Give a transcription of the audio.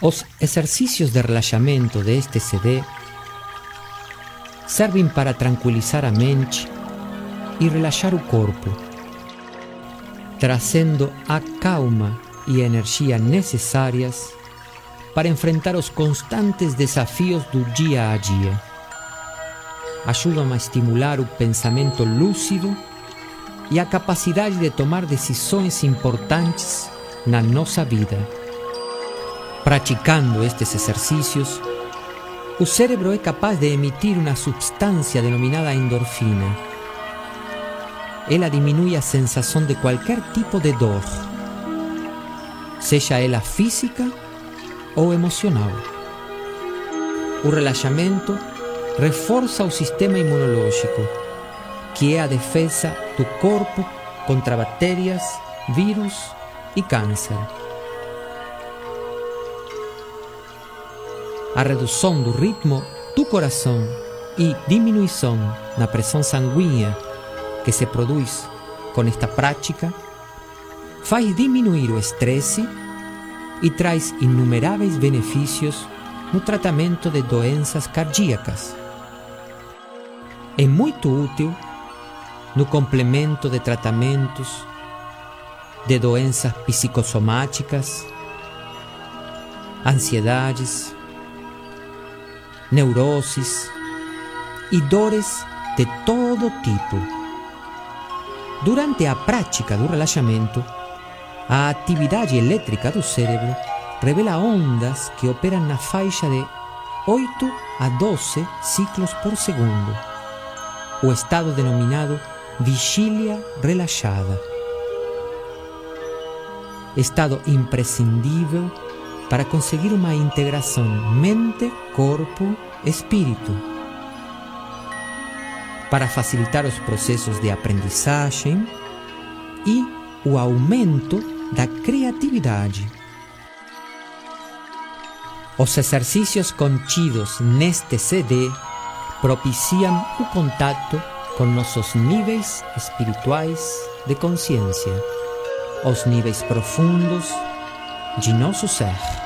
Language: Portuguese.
Os exercícios de relaxamento deste CD servem para tranquilizar a mente e relaxar o corpo, trazendo a calma e a energia necessárias para enfrentar os constantes desafios do dia a dia. Ajudam a estimular o pensamento lúcido e a capacidade de tomar decisões importantes na nossa vida. Praticando estes exercícios, o cérebro é capaz de emitir uma substância denominada endorfina. Ela diminui a sensação de qualquer tipo de dor, seja ela física ou emocional. O relaxamento reforça o sistema imunológico, que é a defesa do corpo contra bactérias, vírus e câncer. A redução do ritmo do coração e diminuição na pressão sanguínea que se produz com esta prática faz diminuir o estresse e traz inumeráveis benefícios no tratamento de doenças cardíacas. É muito útil no complemento de tratamentos de doenças psicossomáticas, ansiedades, neuroses e dores de todo tipo. Durante a prática do relaxamento, a atividade elétrica do cérebro revela ondas que operam na faixa de 8 a 12 ciclos por segundo, o estado denominado vigília relaxada. Estado imprescindível para conseguir uma integração mente, corpo, espírito. Para facilitar os processos de aprendizagem e o aumento da criatividade. Os exercícios contidos neste CD propiciam o contato com nossos níveis espirituais de consciência, os níveis profundos de nosso ser.